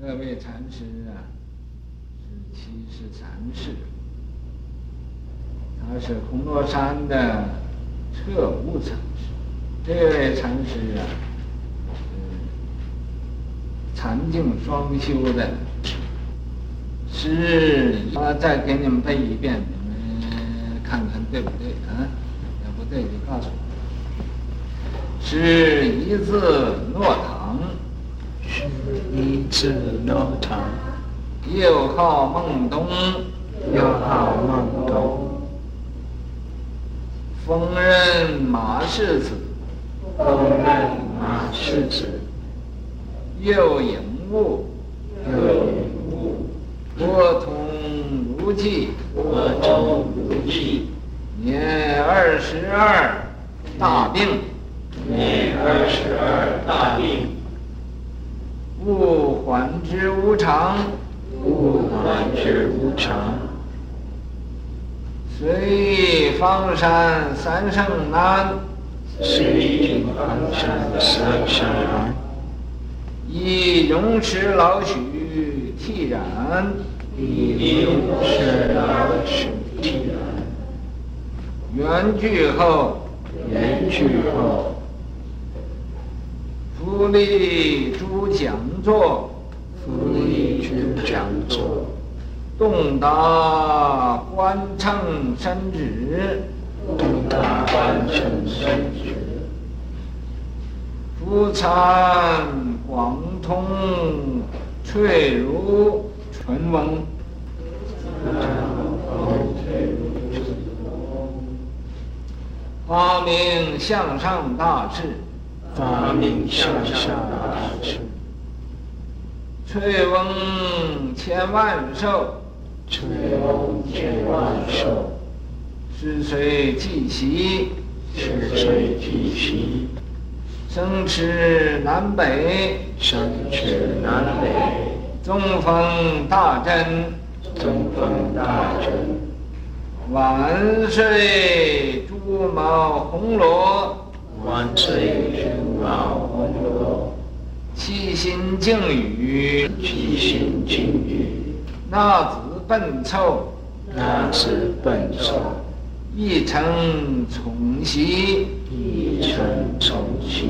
这位禅师啊，是七世禅师，他是红螺山的彻悟禅师。这位禅师啊，是禅净双修的。是，我再给你们背一遍，你们看看对不对啊？要不对就告诉我。是一字诺堂。是一字诺堂，又号孟东，又号孟东，封任马氏子，封任马氏子，又隐悟，又隐悟，博通如记，博通如记，年二十二，大病，年二十二，大病。勿缓之无常，勿缓之无常。随方山三圣难，随方山三圣难。以容持老许替然，以容持老许替然。圆具后，圆具后。福利诸讲座，福利诸讲座，洞达观乘深智，洞达观乘深智，复参广通翠如淳翁，发明向上大智。发明向上大智，翠翁千万寿，翠翁千万寿，是随寂息，是随寂息，生吃南北，生吃南北，中风大真，中风大真，万岁朱毛红罗。万岁朱毛红罗，七心净语，七心净语，那子笨凑，那子笨凑，一乘从习，一乘从习，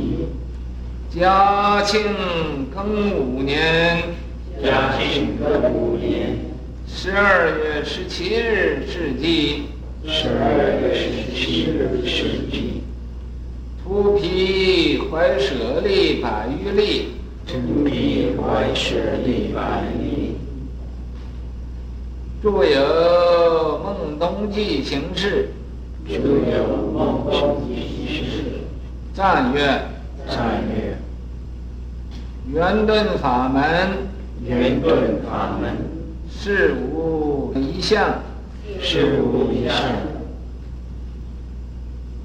嘉庆庚午年，嘉庆庚午年，十二月十七日至济，十二月十七日至济。突皮怀舍利百余力，突皮怀舍利百余。著有《梦冬记行事》，著有《梦东记行事》。赞曰：赞曰：圆顿法门，圆顿法门，事无一相，事无一相。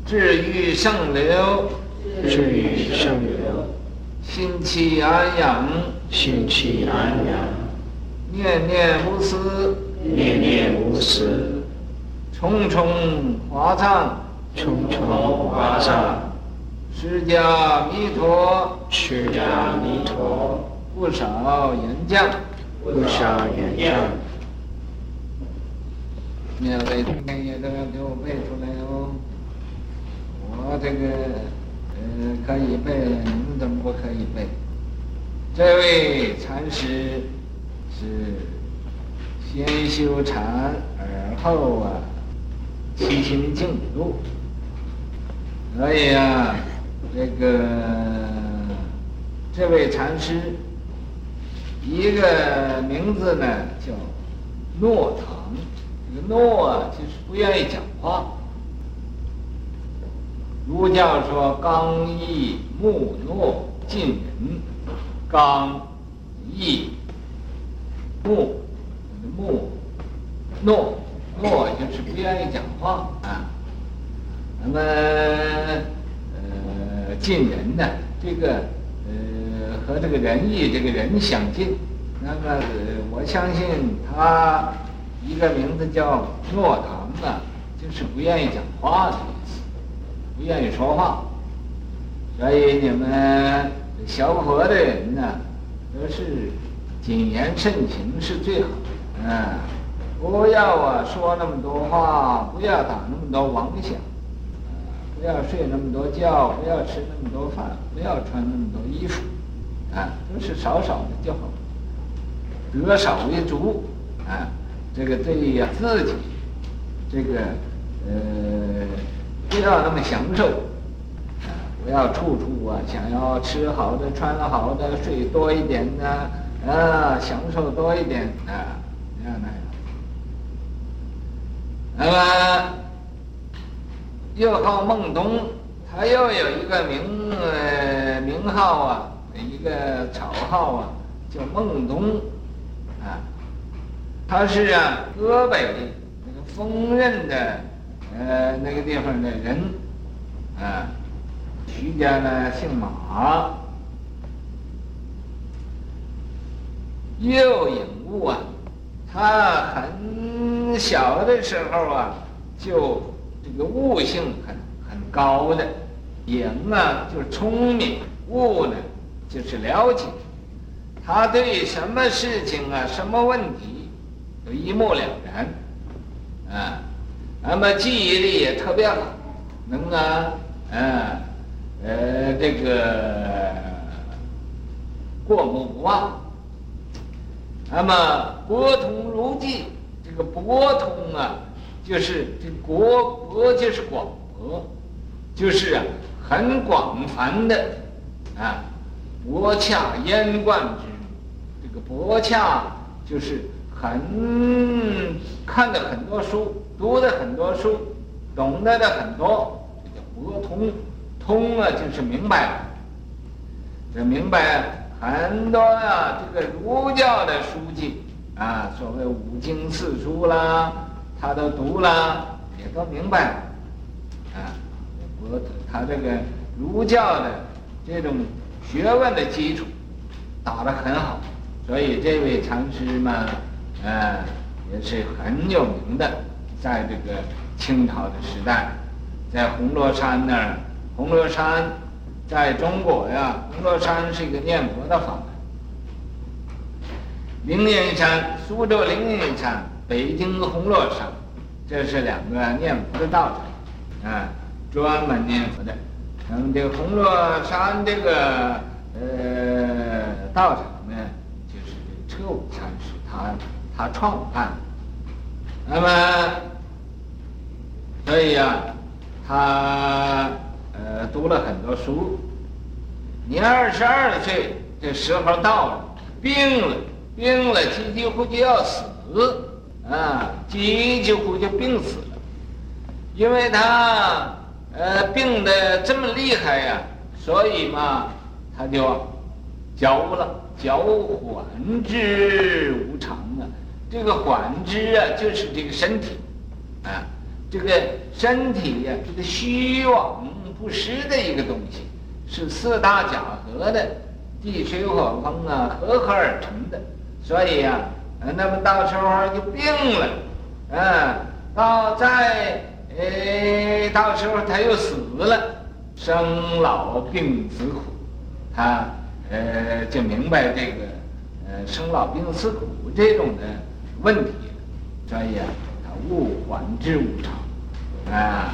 至于圣流，至于圣流，心气安养，心气安养，念念无私，念念无私，重重华藏，重重华藏，释迦弥陀，释迦弥陀，不少言教，不少言将，免得也都要给我背出来哦。我这个，呃，可以背，你们怎么不可以背？这位禅师是先修禅，而后啊，七心净土。所以啊，这个这位禅师，一个名字呢叫诺堂，这个诺啊，就是不愿意讲话。儒教说刚毅木讷近人，刚毅木木诺诺就是不愿意讲话啊。那么呃近人呢，这个呃和这个仁义这个人相近。那么我相信他一个名字叫诺堂呢，就是不愿意讲话的意思。不愿意说话，所以你们学佛的人呢，都是谨言慎行是最好的。嗯，不要啊说那么多话，不要打那么多妄想，不要睡那么多觉，不要吃那么多饭，不要穿那么多衣服，啊，都是少少的就好，得少为足，啊，这个对于自己，这个呃，不要那么享受。啊不要处处啊，想要吃好的、穿好的、睡多一点的，啊，享受多一点啊，这样那。么又号孟东，他又有一个名呃名号啊，一个草号啊，叫孟东啊。他是啊，河北那个丰润的呃那个地方的人啊。徐家呢，姓马，又隐悟啊。他很小的时候啊，就这个悟性很很高的。隐啊，就是聪明；悟呢，就是了解。他对什么事情啊，什么问题，都一目了然。啊，那么记忆力也特别好，能啊，啊。呃，这个过目不忘。那么博通如镜，这个博通啊，就是这国博就是广博，就是啊很广泛的啊，博洽焉观之。这个博洽就是很看的很多书，读的很多书，懂得的很多，叫博通。通啊，就是明白了。这明白很多啊，这个儒教的书籍啊，所谓五经四书啦，他都读了，也都明白了。啊，我他这个儒教的这种学问的基础打得很好，所以这位禅师嘛，啊，也是很有名的，在这个清朝的时代，在红螺山那儿。红螺山在中国呀，红螺山是一个念佛的法门。灵岩山，苏州灵岩山，北京红螺山，这是两个念佛的道场，啊，专门念佛的。那么这个红螺山这个呃道场呢，就是这个彻悟禅师他他创办的。那么，所以呀，他。呃，读了很多书。你二十二岁这时候到了，病了，病了，几几乎就要死，啊，几几乎就病死了，因为他呃病的这么厉害呀，所以嘛，他就教了，教缓之无常啊。这个缓之啊，就是这个身体，啊，这个身体呀，这个虚妄。不实的一个东西，是四大假合的，地水火风啊合合而成的，所以、啊，那么到时候就病了，啊，到再，呃，到时候他又死了，生老病死苦，他呃就明白这个呃生老病死苦这种的问题，所以啊，他悟缓之无常，啊，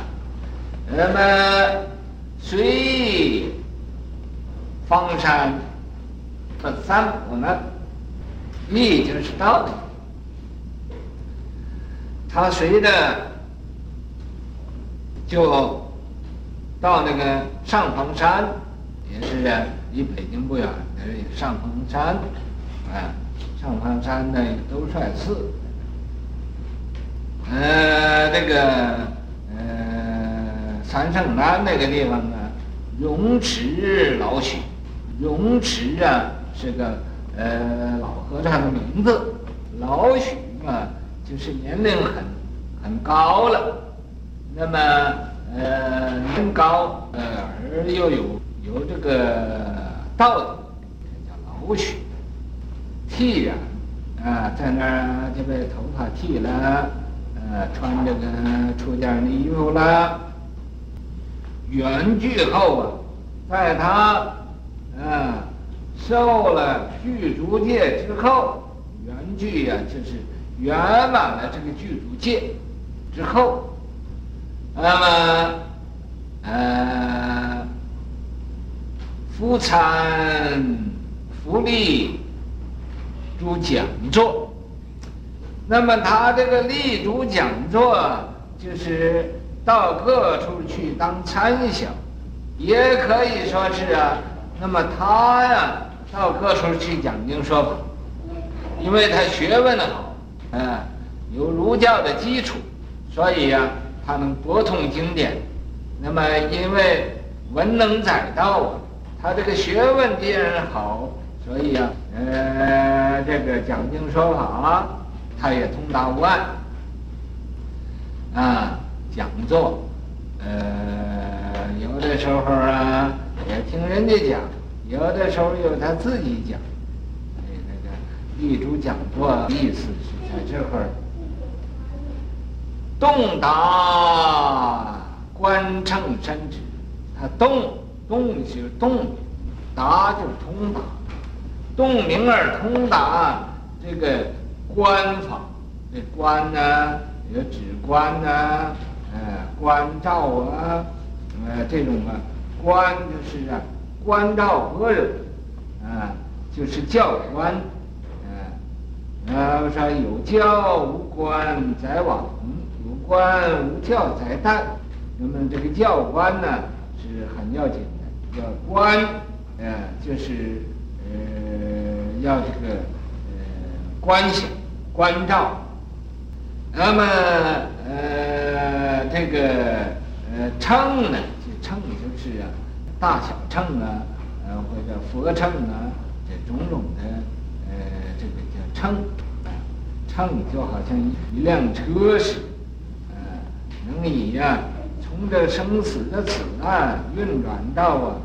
那么。随方山和三宝呢，也就是道理。他随着就到那个上方山，也是离北京不远的上方山，啊，上方山的兜率寺，呃，那个。三圣山那个地方呢，荣池老许，荣池啊是个呃老和尚的名字，老许嘛就是年龄很很高了，那么呃很高呃而又有有这个道德，叫老许，剃染啊在那儿就被头发剃了，呃穿这个出家人的衣服了。远距后啊，在他嗯受了具足戒之后，圆具呀，就是圆满了这个具足戒之后，那么，呃，复参复立诸讲座，那么他这个立足讲座，就是到各处去当参详，也可以说是啊，那么他呀。到各处去讲经说法，因为他学问好，啊，有儒教的基础，所以呀，他能博通经典。那么因为文能载道啊，他这个学问既然好，所以呀，呃，这个讲经说法，他也通达无碍。啊，讲座，呃，有的时候啊，也听人家讲。有的时候有他自己讲，所以那个立诸讲。座意思是在这会儿，洞达观乘深知，他动动就是洞明，达就通达，洞明而通达这个观法，这观呢有止观呢，关照啊，呃这种啊关就是啊。关照般若，啊，就是教观，啊，啊说有教无观在往，有观无教在旦。那么这个教观呢是很要紧的，要观，呃，就是呃要这个呃关系关照。那么呃这个呃秤呢，这秤就是啊。大小秤啊，呃或者佛秤啊，这种种的，呃，这个叫秤，啊，乘就好像一辆车似的，呃，能以呀、啊，从这生死的此岸运转到啊，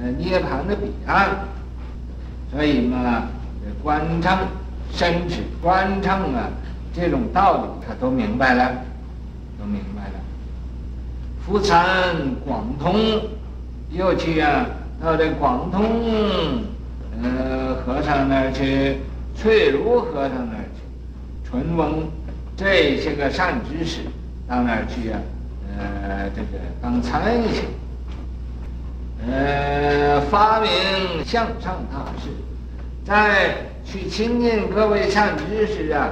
呃涅槃的彼岸，所以嘛，这观乘深知观乘啊，这种道理他都明白了，都明白了，复参广通。又去啊，到这广通，呃，和尚那儿去，翠如和尚那儿去，纯翁这些个善知识到那儿去啊，呃，这个当参去，呃，发明向上大士，再去亲近各位善知识啊，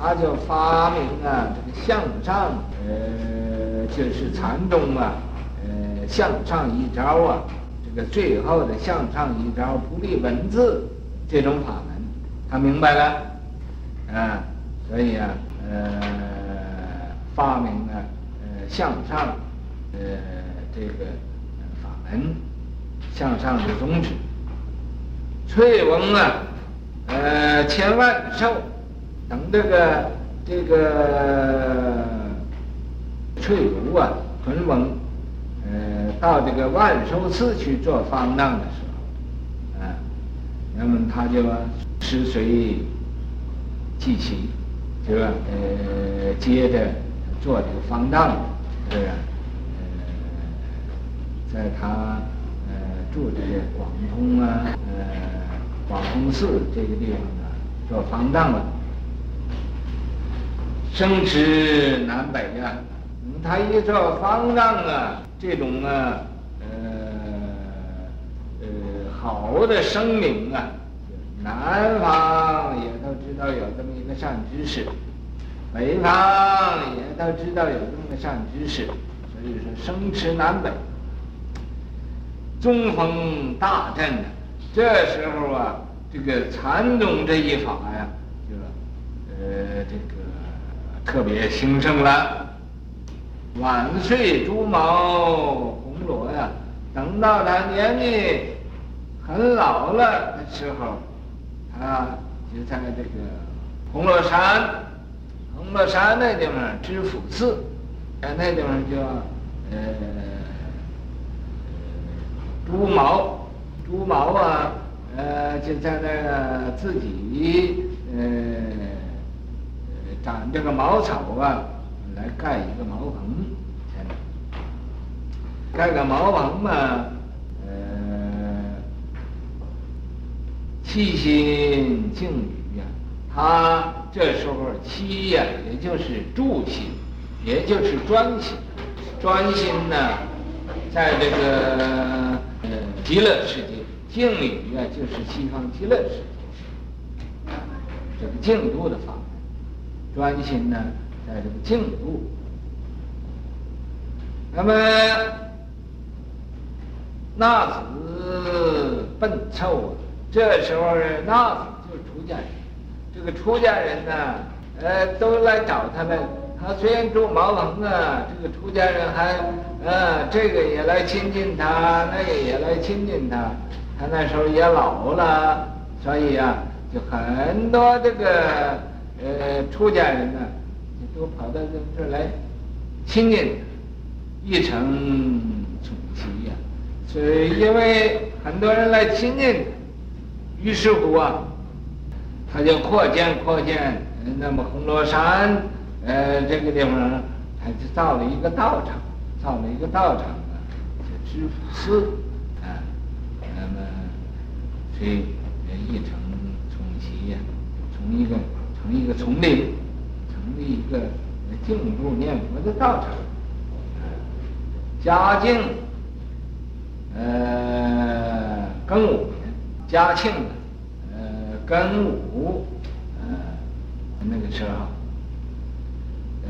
他就发明啊，这个向上，呃，就是禅宗啊。呃向上一招啊，这个最后的向上一招不立文字这种法门，他明白了，啊，所以啊，呃，发明了呃向上，呃这个法门，向上的宗旨。翠翁啊，呃千万寿，等这个这个翠如啊，纯翁。呃，到这个万寿寺去做方丈的时候，啊，那么他就师随即起，就呃接着做这个方丈，是不是？呃，在他呃住的这广通啊，呃广通寺这个地方呢，做方丈了，生池南北呀，他一做方丈啊。这种啊，呃呃，好的声名啊，南方也都知道有这么一个善知识，北方也都知道有这么个善知识，所以说生池南北，中风大振的。这时候啊，这个禅宗这一法呀，就呃这个特别兴盛了。晚岁朱毛红罗呀，等到他年纪很老了的时候，他就在这个红罗山，红罗山那地方知府寺，在那地方叫呃诸毛，朱毛啊，呃就在那个自己呃长这个茅草啊。来盖一个茅棚，盖个茅棚嘛，呃，七心净语呀，他这时候七呀，也就是住心，也就是专心。专心呢，在这个呃极乐世界，净语啊，就是西方极乐世界，这个净土的法。专心呢，在这个净土。那么。那子笨臭啊！这时候那子就是出家人。这个出家人呢，呃，都来找他们。他虽然住茅棚啊，这个出家人还，呃，这个也来亲近他，那个也来亲近他。他那时候也老了，所以啊，就很多这个呃出家人呢，都跑到这这来亲近，一成。是因为很多人来亲近，于是乎啊，他就扩建扩建，那么红螺山，呃，这个地方，他就造了一个道场，造了一个道场啊，叫知府寺，啊，那么所以一城从西呀，从一个从一个丛林，成立一个净土念佛的道场，嘉靖。呃，庚午年，嘉庆，呃，庚午，呃，那个时候，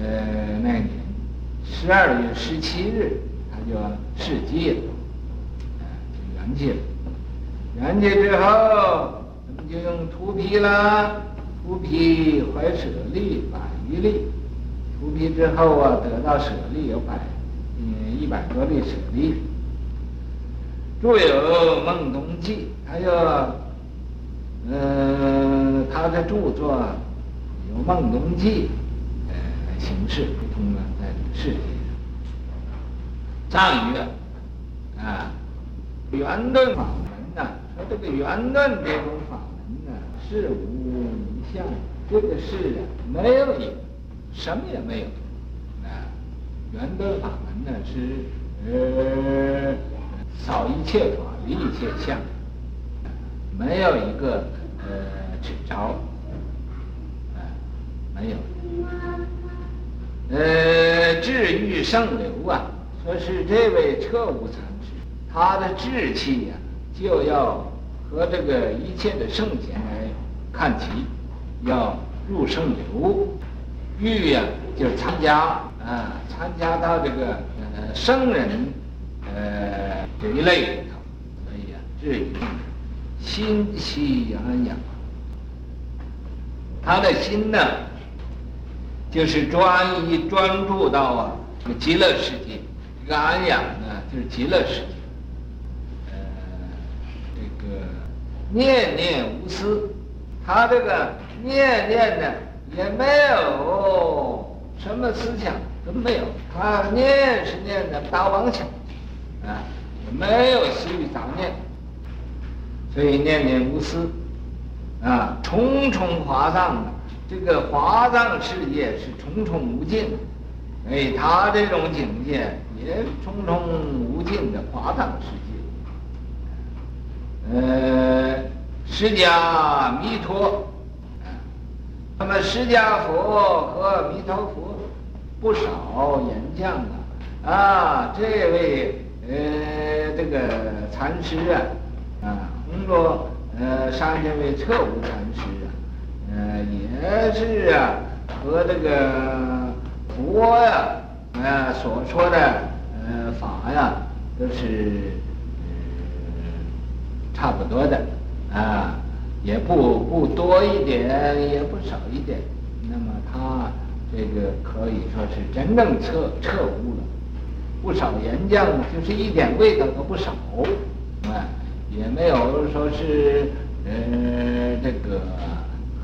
呃，那年十二月十七日，他就圆寂了，圆寂了。圆寂之后，咱们就用秃匹了，秃匹怀舍利百余粒，秃匹之后啊，得到舍利有百，嗯，一百多粒舍利。著有《孟东记》，还有，呃，他的著作有《孟东记》，呃，形式不通了，在这个世界上。藏语啊，圆顿法门呢，说这个圆顿这种法门呢，是无相，这个事啊，没有一个，什么也没有。啊，圆顿法门呢是呃。扫一切法，离一切相，没有一个呃执着，啊，没有。呃，智欲圣流啊，说是这位彻悟禅师，他的志气呀、啊，就要和这个一切的圣贤来看齐，要入圣流。欲呀、就是参加啊，参加到这个呃圣人。呃，这一类里头，所以啊，至于心系安养，他的心呢，就是专一专注到啊这个极乐世界，这个安养呢，就是极乐世界。呃，这个念念无私，他这个念念呢，也没有什么思想都没有，他念是念的大妄想。啊，没有私欲杂念，所以念念无私，啊，重重华藏的这个华藏世界是重重无尽，所以他这种境界也重重无尽的华藏世界。呃，释迦弥陀，那么释迦佛和弥陀佛不少演讲啊，啊，这位。呃，这个禅师啊，啊，红螺呃上这位彻悟禅师啊，呃，也是啊，和这个佛呀，呃，所说的呃法呀，都是呃差不多的啊，也不不多一点，也不少一点。那么他这个可以说是真正彻彻悟了。不少言讲，就是一点味道都不少，啊，也没有说是，呃，这个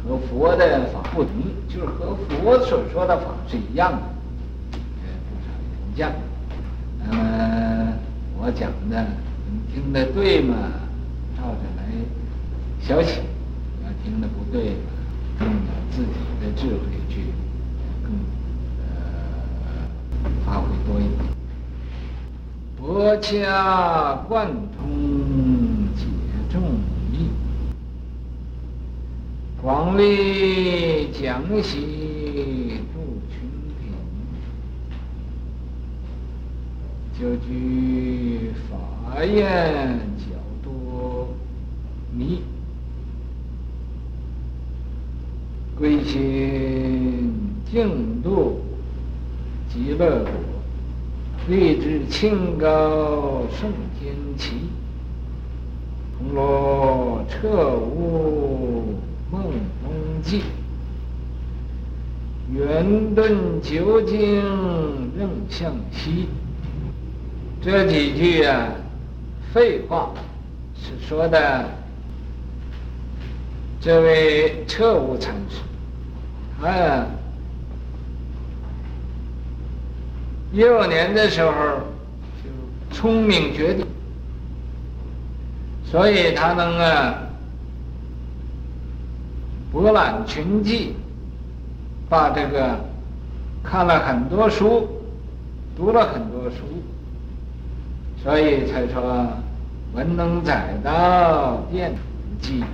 和佛的法不同，就是和佛所说的法是一样的，呃，不少言讲，呃，我讲的你听得对吗？照着来消息，要听得不对，用自己的智慧去更呃发挥多一点。博家贯通解众议，广利讲习度群品，就居法院较多尼，心净度极乐国，立志清高胜天齐，红罗彻悟。梦中记，圆顿究竟任向西。这几句啊，废话是说的。这位彻悟禅师，他呀，幼年的时候就聪明绝顶，所以他能啊。博览群记，把这个看了很多书，读了很多书，所以才说文能载道，电土机。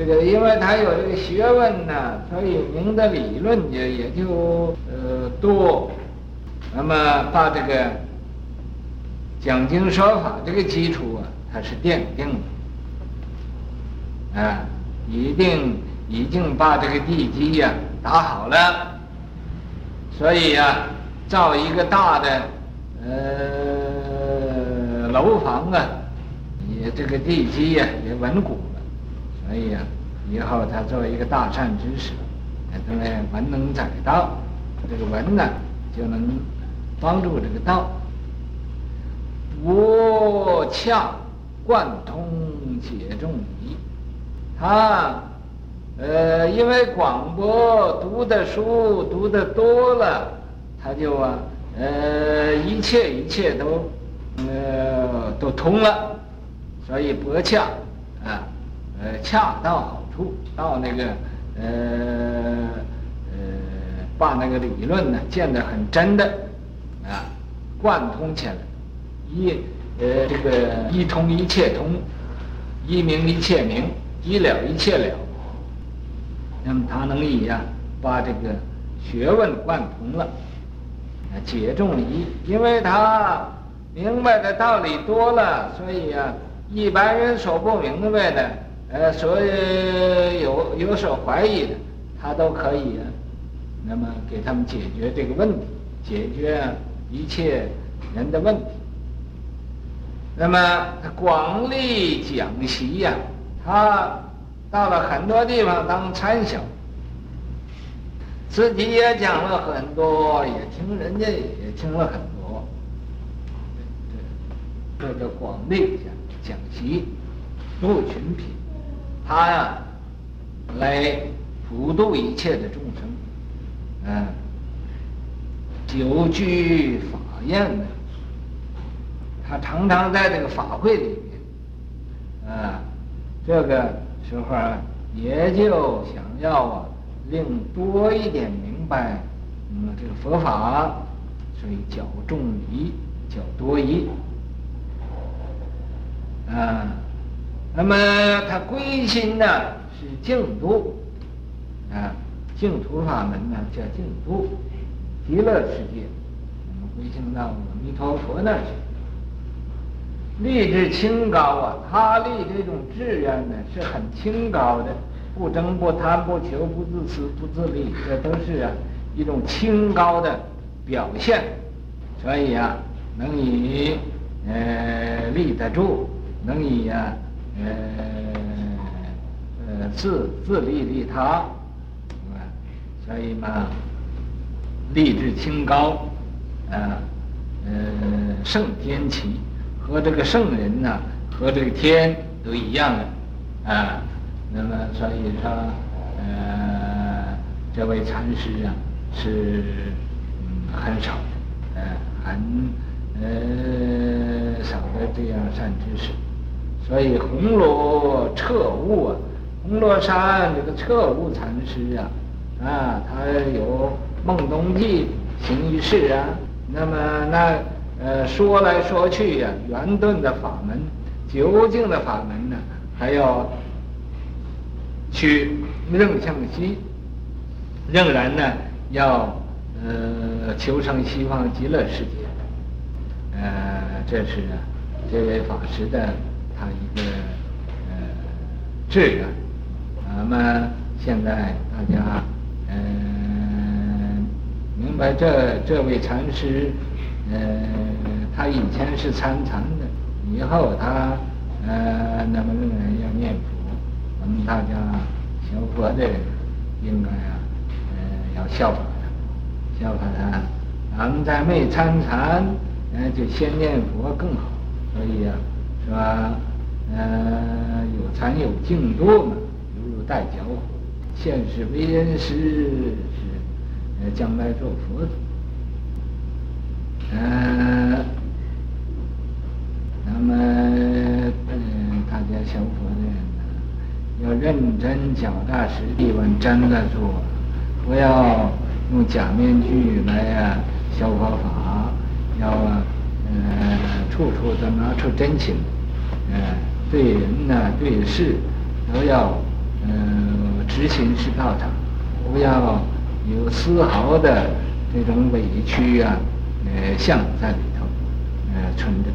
这个因为他有这个学问呢，所以明的理论也也就呃多。那么把这个讲经说法这个基础啊，它是奠定的啊，一定。已经把这个地基呀打好了，所以呀，造一个大的呃楼房啊，也这个地基呀也稳固，所以呀，以后他作为一个大善知识，他呢文能载道，这个文呢就能帮助这个道，无洽贯通解众疑，他。呃，因为广博读的书读的多了，他就啊，呃，一切一切都，呃，都通了，所以博洽，啊，呃，恰到好处，到那个，呃，呃，把那个理论呢建得很真的，啊，贯通起来，一，呃，这个一通一切通，一明一切明，一了一切了。那么他能以呀，把这个学问贯通了，啊，解众疑，因为他明白的道理多了，所以呀，一般人所不明白的，呃，所以有有所怀疑的，他都可以，那么给他们解决这个问题，解决一切人的问题。那么广利讲习呀，他。到了很多地方当参详，自己也讲了很多，也听人家也听了很多，这叫广利讲讲习，度群品，他呀来普度一切的众生，嗯，久居法宴的，他常常在这个法会里面，啊，这个。时候啊也就想要啊，令多一点明白，嗯，这个佛法，所以较众疑，较多疑，啊，那么他归心呢是净土，啊，净土法门呢叫净土，极乐世界，我们归心到阿弥陀佛那儿去。立志清高啊，他立这种志愿呢是很清高的，不争不贪不求不自私不自利，这都是啊一种清高的表现。所以啊，能以呃立得住，能以啊呃呃自自利利他，啊，所以嘛，立志清高，啊呃胜天齐。和这个圣人呢，和这个天都一样的，啊，那么所以说，呃，这位禅师啊，是嗯很少，呃，很呃少的这样善知识，所以红罗彻悟啊，红罗山这个彻悟禅师啊，啊，他有孟东记行于世啊，那么那。呃，说来说去呀，圆顿的法门，究竟的法门呢，还要去仍向西，仍然呢要呃求生西方极乐世界。呃，这是这位法师的他一个呃志愿。那么现在大家嗯、呃、明白这这位禅师，呃，他以前是参禅的，以后他呃那么仍然要念佛，我们大家学佛的人应该啊呃要效法他，效法他。咱们在没参禅。嗯，就先念佛更好，所以啊，是吧？呃，有禅有净土嘛，犹如待脚，现世为人师，是呃将来做佛祖。呃，那么嗯，大家学佛的人呢，要认真、脚踏实地、稳真的做，不要用假面具来啊消佛法。要啊，呃，处处都拿出真情，呃，对人呐、对事，都要，嗯，执行是道场，不要有丝毫的这种委屈啊，呃，相在里头，呃，存着。